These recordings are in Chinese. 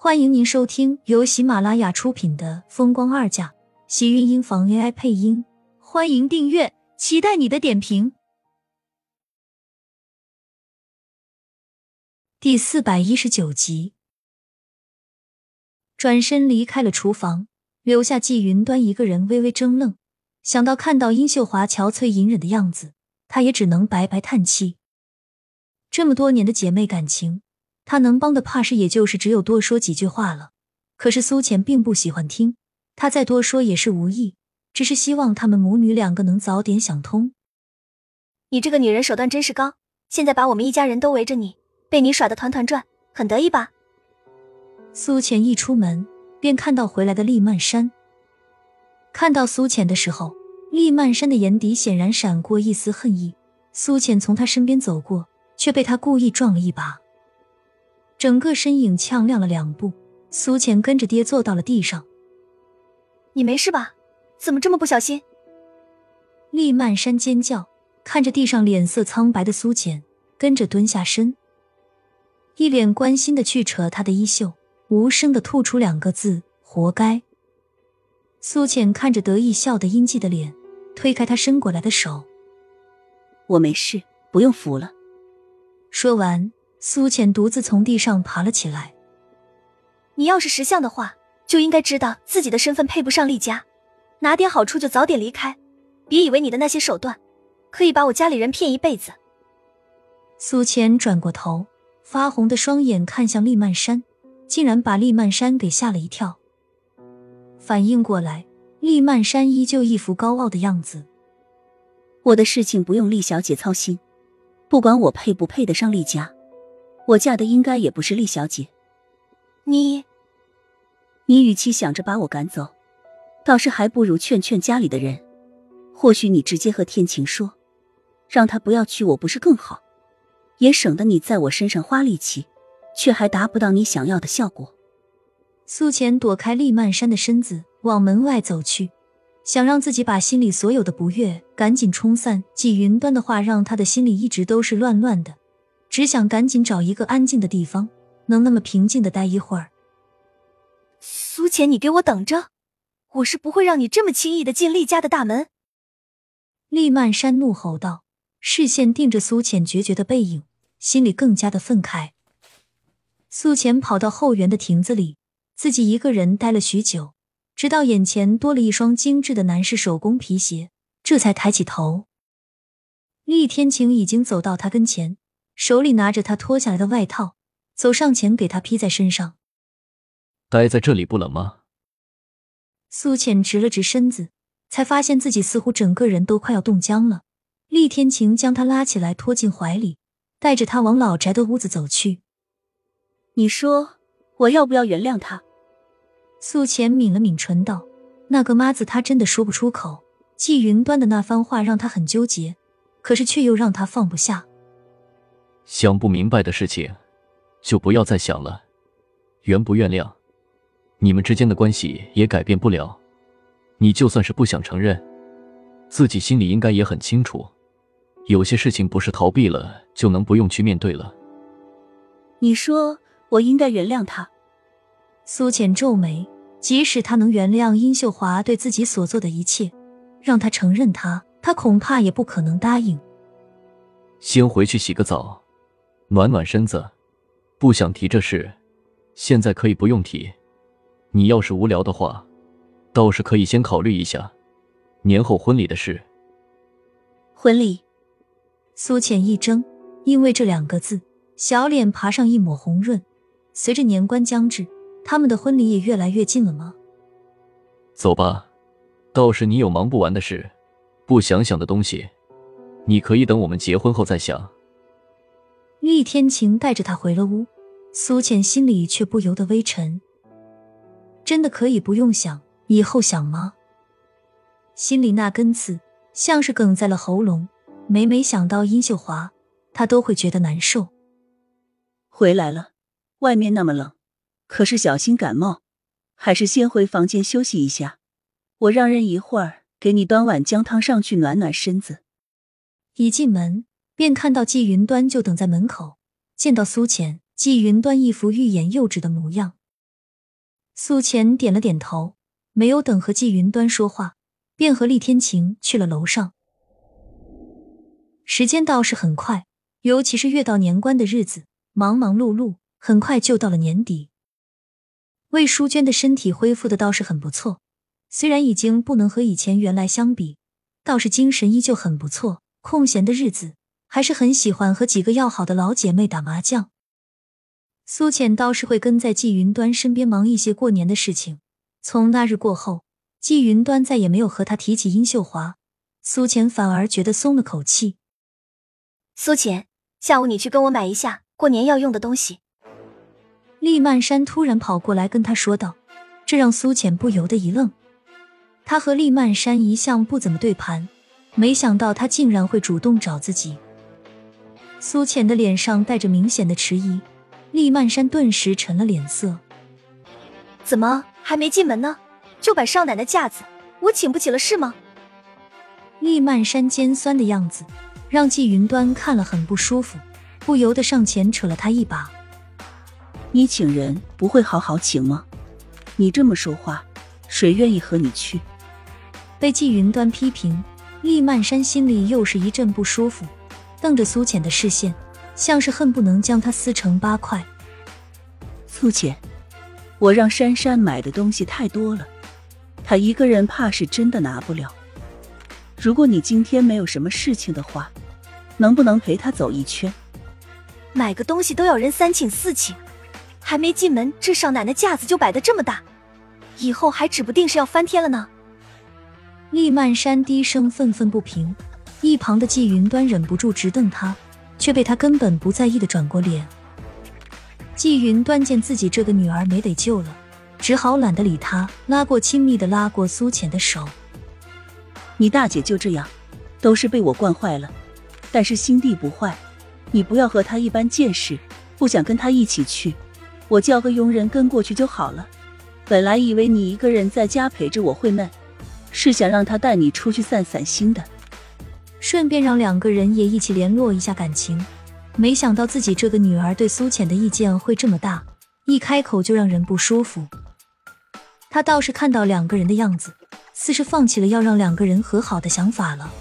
欢迎您收听由喜马拉雅出品的《风光二嫁》，喜运音房 AI 配音。欢迎订阅，期待你的点评。第四百一十九集，转身离开了厨房，留下季云端一个人微微怔愣。想到看到殷秀华憔悴隐忍的样子，他也只能白白叹气。这么多年的姐妹感情。他能帮的，怕是也就是只有多说几句话了。可是苏浅并不喜欢听，他再多说也是无益，只是希望他们母女两个能早点想通。你这个女人手段真是高，现在把我们一家人都围着你，被你耍得团团转，很得意吧？苏浅一出门便看到回来的厉曼山。看到苏浅的时候，厉曼山的眼底显然闪过一丝恨意。苏浅从他身边走过，却被他故意撞了一把。整个身影呛亮了两步，苏浅跟着爹坐到了地上。你没事吧？怎么这么不小心？厉曼山尖叫，看着地上脸色苍白的苏浅，跟着蹲下身，一脸关心的去扯她的衣袖，无声的吐出两个字：“活该。”苏浅看着得意笑的阴寂的脸，推开他伸过来的手：“我没事，不用扶了。”说完。苏浅独自从地上爬了起来。你要是识相的话，就应该知道自己的身份配不上厉家，拿点好处就早点离开，别以为你的那些手段可以把我家里人骗一辈子。苏浅转过头，发红的双眼看向厉曼山，竟然把厉曼山给吓了一跳。反应过来，厉曼山依旧一副高傲的样子。我的事情不用厉小姐操心，不管我配不配得上厉家。我嫁的应该也不是厉小姐，你，你与其想着把我赶走，倒是还不如劝劝家里的人。或许你直接和天晴说，让他不要娶我，不是更好？也省得你在我身上花力气，却还达不到你想要的效果。苏浅躲开厉曼山的身子，往门外走去，想让自己把心里所有的不悦赶紧冲散。季云端的话让他的心里一直都是乱乱的。只想赶紧找一个安静的地方，能那么平静的待一会儿。苏浅，你给我等着！我是不会让你这么轻易的进厉家的大门。厉曼山怒吼道，视线盯着苏浅决绝的背影，心里更加的愤慨。苏浅跑到后园的亭子里，自己一个人待了许久，直到眼前多了一双精致的男士手工皮鞋，这才抬起头。厉天晴已经走到他跟前。手里拿着他脱下来的外套，走上前给他披在身上。待在这里不冷吗？苏浅直了直身子，才发现自己似乎整个人都快要冻僵了。厉天晴将他拉起来，拖进怀里，带着他往老宅的屋子走去。你说我要不要原谅他？苏浅抿了抿唇道：“那个妈字，他真的说不出口。季云端的那番话让他很纠结，可是却又让他放不下。”想不明白的事情，就不要再想了。原不原谅，你们之间的关系也改变不了。你就算是不想承认，自己心里应该也很清楚，有些事情不是逃避了就能不用去面对了。你说我应该原谅他？苏浅皱眉，即使他能原谅殷秀华对自己所做的一切，让他承认他，他恐怕也不可能答应。先回去洗个澡。暖暖身子，不想提这事，现在可以不用提。你要是无聊的话，倒是可以先考虑一下年后婚礼的事。婚礼，苏浅一怔，因为这两个字，小脸爬上一抹红润。随着年关将至，他们的婚礼也越来越近了吗？走吧，倒是你有忙不完的事，不想想的东西，你可以等我们结婚后再想。厉天晴带着他回了屋，苏浅心里却不由得微沉。真的可以不用想，以后想吗？心里那根刺像是梗在了喉咙，每每想到殷秀华，他都会觉得难受。回来了，外面那么冷，可是小心感冒，还是先回房间休息一下。我让人一会儿给你端碗姜汤上去暖暖身子。一进门。便看到季云端就等在门口，见到苏浅，季云端一副欲言又止的模样。苏浅点了点头，没有等和季云端说话，便和厉天晴去了楼上。时间倒是很快，尤其是越到年关的日子，忙忙碌碌，很快就到了年底。魏淑娟的身体恢复的倒是很不错，虽然已经不能和以前原来相比，倒是精神依旧很不错。空闲的日子，还是很喜欢和几个要好的老姐妹打麻将。苏浅倒是会跟在季云端身边忙一些过年的事情。从那日过后，季云端再也没有和他提起殷秀华，苏浅反而觉得松了口气。苏浅，下午你去跟我买一下过年要用的东西。厉曼山突然跑过来跟他说道，这让苏浅不由得一愣。他和厉曼山一向不怎么对盘，没想到他竟然会主动找自己。苏浅的脸上带着明显的迟疑，厉曼山顿时沉了脸色。怎么还没进门呢？就摆少奶奶架子，我请不起了是吗？厉曼山尖酸的样子让季云端看了很不舒服，不由得上前扯了他一把。你请人不会好好请吗？你这么说话，谁愿意和你去？被季云端批评，厉曼山心里又是一阵不舒服，瞪着苏浅的视线，像是恨不能将他撕成八块。苏浅，我让珊珊买的东西太多了，她一个人怕是真的拿不了。如果你今天没有什么事情的话，能不能陪她走一圈？买个东西都要人三请四请。还没进门，这少奶奶架子就摆得这么大，以后还指不定是要翻天了呢。厉曼山低声愤愤不平，一旁的季云端忍不住直瞪他，却被他根本不在意的转过脸。季云端见自己这个女儿没得救了，只好懒得理他，拉过亲密的拉过苏浅的手：“你大姐就这样，都是被我惯坏了，但是心地不坏，你不要和她一般见识，不想跟她一起去。”我叫个佣人跟过去就好了。本来以为你一个人在家陪着我会闷，是想让她带你出去散散心的，顺便让两个人也一起联络一下感情。没想到自己这个女儿对苏浅的意见会这么大，一开口就让人不舒服。他倒是看到两个人的样子，似是放弃了要让两个人和好的想法了。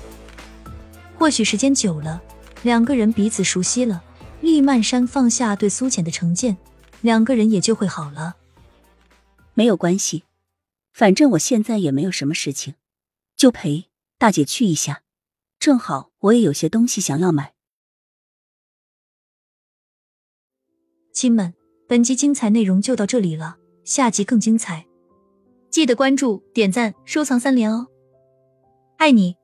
或许时间久了，两个人彼此熟悉了，厉曼山放下对苏浅的成见。两个人也就会好了，没有关系，反正我现在也没有什么事情，就陪大姐去一下。正好我也有些东西想要买。亲们，本集精彩内容就到这里了，下集更精彩，记得关注、点赞、收藏三连哦，爱你。